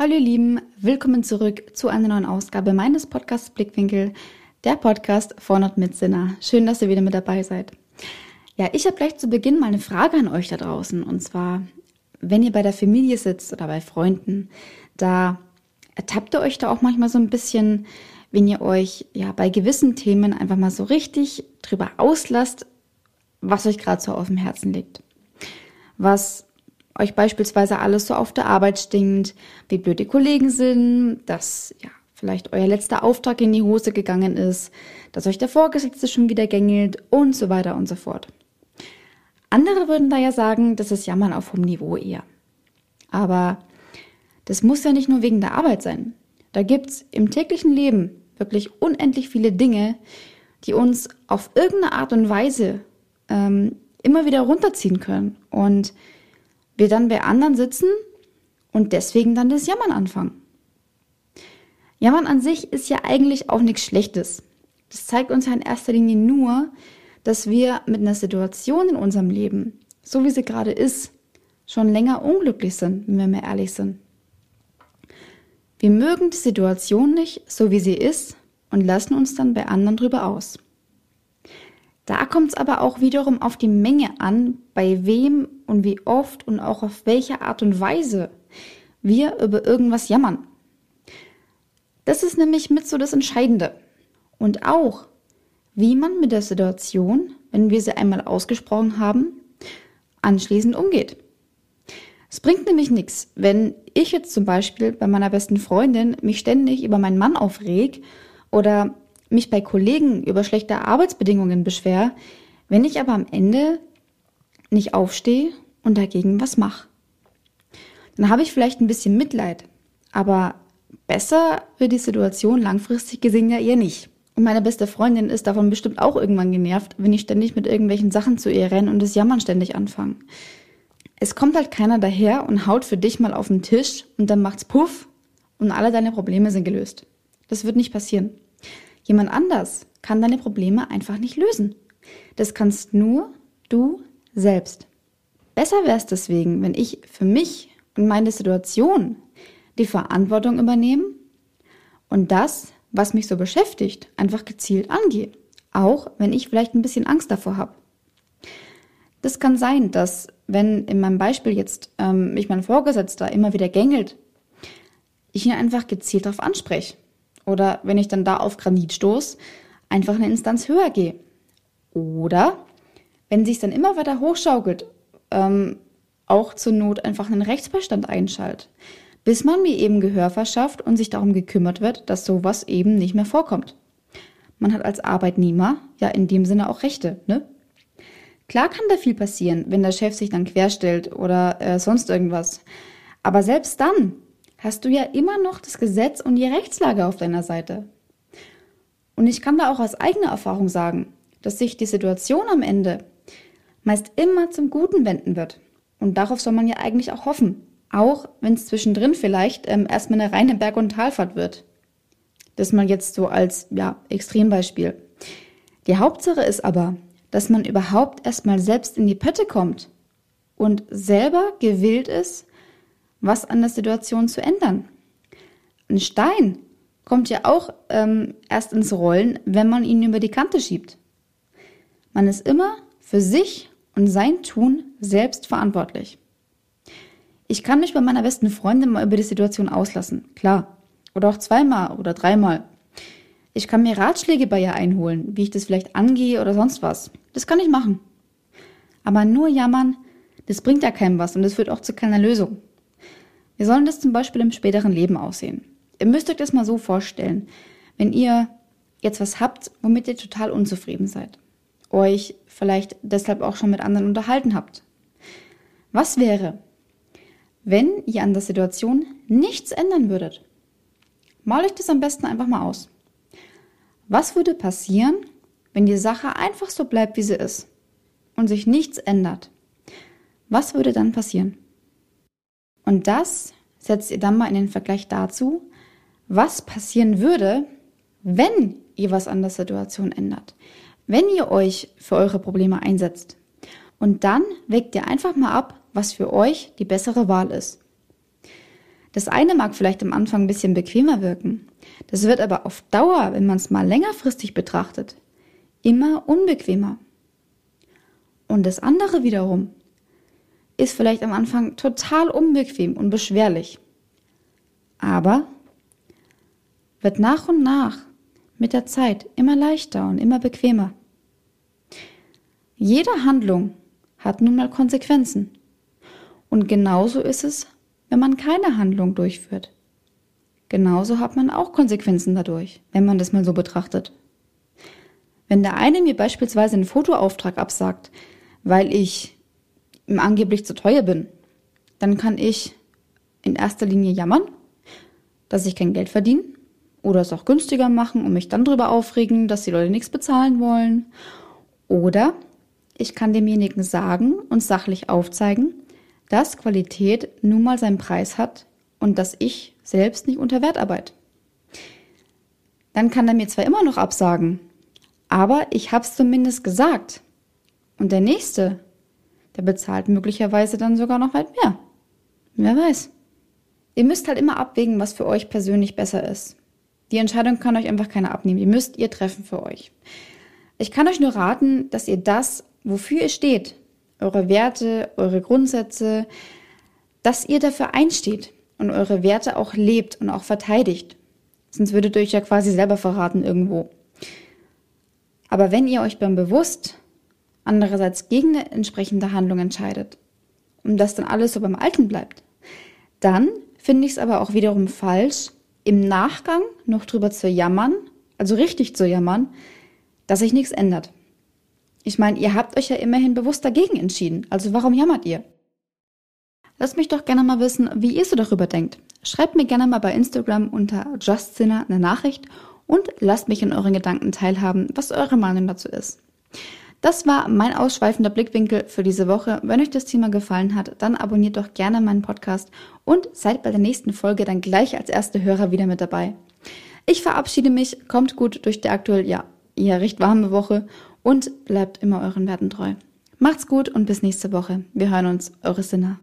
Hallo ihr Lieben, willkommen zurück zu einer neuen Ausgabe meines Podcasts Blickwinkel, der Podcast von und mit Sinner. Schön, dass ihr wieder mit dabei seid. Ja, ich habe gleich zu Beginn mal eine Frage an euch da draußen. Und zwar, wenn ihr bei der Familie sitzt oder bei Freunden, da ertappt ihr euch da auch manchmal so ein bisschen, wenn ihr euch ja bei gewissen Themen einfach mal so richtig drüber auslasst, was euch gerade so auf dem Herzen liegt. Was euch beispielsweise alles so auf der Arbeit stinkt, wie blöd die Kollegen sind, dass ja vielleicht euer letzter Auftrag in die Hose gegangen ist, dass euch der Vorgesetzte schon wieder gängelt und so weiter und so fort. Andere würden da ja sagen, das ist Jammern auf hohem Niveau eher. Aber das muss ja nicht nur wegen der Arbeit sein. Da gibt's im täglichen Leben wirklich unendlich viele Dinge, die uns auf irgendeine Art und Weise ähm, immer wieder runterziehen können. Und wir dann bei anderen sitzen und deswegen dann das Jammern anfangen. Jammern an sich ist ja eigentlich auch nichts Schlechtes. Das zeigt uns ja in erster Linie nur, dass wir mit einer Situation in unserem Leben, so wie sie gerade ist, schon länger unglücklich sind, wenn wir mal ehrlich sind. Wir mögen die Situation nicht, so wie sie ist, und lassen uns dann bei anderen drüber aus. Da kommt es aber auch wiederum auf die Menge an, bei wem und wie oft und auch auf welche Art und Weise wir über irgendwas jammern. Das ist nämlich mit so das Entscheidende. Und auch, wie man mit der Situation, wenn wir sie einmal ausgesprochen haben, anschließend umgeht. Es bringt nämlich nichts, wenn ich jetzt zum Beispiel bei meiner besten Freundin mich ständig über meinen Mann aufreg oder mich bei Kollegen über schlechte Arbeitsbedingungen beschwer, wenn ich aber am Ende nicht aufstehe und dagegen was mache. Dann habe ich vielleicht ein bisschen Mitleid, aber besser wird die Situation langfristig gesehen ja eher nicht. Und meine beste Freundin ist davon bestimmt auch irgendwann genervt, wenn ich ständig mit irgendwelchen Sachen zu ihr renne und das Jammern ständig anfange. Es kommt halt keiner daher und haut für dich mal auf den Tisch und dann macht's puff und alle deine Probleme sind gelöst. Das wird nicht passieren. Jemand anders kann deine Probleme einfach nicht lösen. Das kannst nur du selbst. Besser wäre es deswegen, wenn ich für mich und meine Situation die Verantwortung übernehme und das, was mich so beschäftigt, einfach gezielt angehe. Auch wenn ich vielleicht ein bisschen Angst davor habe. Das kann sein, dass wenn in meinem Beispiel jetzt ähm, mich mein Vorgesetzter immer wieder gängelt, ich ihn einfach gezielt darauf anspreche oder wenn ich dann da auf Granit stoße, einfach eine Instanz höher gehe. Oder wenn sich dann immer weiter hochschaukelt, ähm, auch zur Not einfach einen Rechtsbeistand einschaltet, bis man mir eben Gehör verschafft und sich darum gekümmert wird, dass sowas eben nicht mehr vorkommt. Man hat als Arbeitnehmer ja in dem Sinne auch Rechte, ne? Klar kann da viel passieren, wenn der Chef sich dann querstellt oder äh, sonst irgendwas. Aber selbst dann hast du ja immer noch das Gesetz und die Rechtslage auf deiner Seite. Und ich kann da auch aus eigener Erfahrung sagen, dass sich die Situation am Ende meist immer zum Guten wenden wird. Und darauf soll man ja eigentlich auch hoffen. Auch wenn es zwischendrin vielleicht ähm, erstmal eine reine Berg- und Talfahrt wird. Das mal jetzt so als ja, Extrembeispiel. Die Hauptsache ist aber, dass man überhaupt erstmal selbst in die Pötte kommt und selber gewillt ist, was an der Situation zu ändern. Ein Stein kommt ja auch ähm, erst ins Rollen, wenn man ihn über die Kante schiebt. Man ist immer für sich und sein Tun selbst verantwortlich. Ich kann mich bei meiner besten Freundin mal über die Situation auslassen, klar. Oder auch zweimal oder dreimal. Ich kann mir Ratschläge bei ihr einholen, wie ich das vielleicht angehe oder sonst was. Das kann ich machen. Aber nur jammern, das bringt ja keinem was und das führt auch zu keiner Lösung. Wie soll das zum Beispiel im späteren Leben aussehen? Ihr müsst euch das mal so vorstellen. Wenn ihr jetzt was habt, womit ihr total unzufrieden seid, euch vielleicht deshalb auch schon mit anderen unterhalten habt. Was wäre, wenn ihr an der Situation nichts ändern würdet? Mal euch das am besten einfach mal aus. Was würde passieren, wenn die Sache einfach so bleibt, wie sie ist und sich nichts ändert? Was würde dann passieren? Und das setzt ihr dann mal in den Vergleich dazu, was passieren würde, wenn ihr was an der Situation ändert. Wenn ihr euch für eure Probleme einsetzt. Und dann wägt ihr einfach mal ab, was für euch die bessere Wahl ist. Das eine mag vielleicht am Anfang ein bisschen bequemer wirken. Das wird aber auf Dauer, wenn man es mal längerfristig betrachtet, immer unbequemer. Und das andere wiederum ist vielleicht am Anfang total unbequem und beschwerlich. Aber wird nach und nach mit der Zeit immer leichter und immer bequemer. Jede Handlung hat nun mal Konsequenzen. Und genauso ist es, wenn man keine Handlung durchführt. Genauso hat man auch Konsequenzen dadurch, wenn man das mal so betrachtet. Wenn der eine mir beispielsweise einen Fotoauftrag absagt, weil ich angeblich zu teuer bin, dann kann ich in erster Linie jammern, dass ich kein Geld verdiene oder es auch günstiger machen und mich dann darüber aufregen, dass die Leute nichts bezahlen wollen. Oder ich kann demjenigen sagen und sachlich aufzeigen, dass Qualität nun mal seinen Preis hat und dass ich selbst nicht unter Wert arbeite. Dann kann er mir zwar immer noch absagen, aber ich habe es zumindest gesagt. Und der nächste, der bezahlt möglicherweise dann sogar noch weit mehr. Wer weiß. Ihr müsst halt immer abwägen, was für euch persönlich besser ist. Die Entscheidung kann euch einfach keiner abnehmen. Die müsst ihr treffen für euch. Ich kann euch nur raten, dass ihr das, wofür ihr steht, eure Werte, eure Grundsätze, dass ihr dafür einsteht und eure Werte auch lebt und auch verteidigt. Sonst würdet ihr euch ja quasi selber verraten irgendwo. Aber wenn ihr euch beim bewusst andererseits gegen eine entsprechende Handlung entscheidet und das dann alles so beim Alten bleibt, dann finde ich es aber auch wiederum falsch, im Nachgang noch drüber zu jammern, also richtig zu jammern, dass sich nichts ändert. Ich meine, ihr habt euch ja immerhin bewusst dagegen entschieden, also warum jammert ihr? Lasst mich doch gerne mal wissen, wie ihr so darüber denkt. Schreibt mir gerne mal bei Instagram unter JustSinner eine Nachricht und lasst mich in euren Gedanken teilhaben, was eure Meinung dazu ist. Das war mein ausschweifender Blickwinkel für diese Woche. Wenn euch das Thema gefallen hat, dann abonniert doch gerne meinen Podcast und seid bei der nächsten Folge dann gleich als erste Hörer wieder mit dabei. Ich verabschiede mich, kommt gut durch die aktuell, ja, eher recht warme Woche und bleibt immer euren Werten treu. Macht's gut und bis nächste Woche. Wir hören uns, eure Sinner.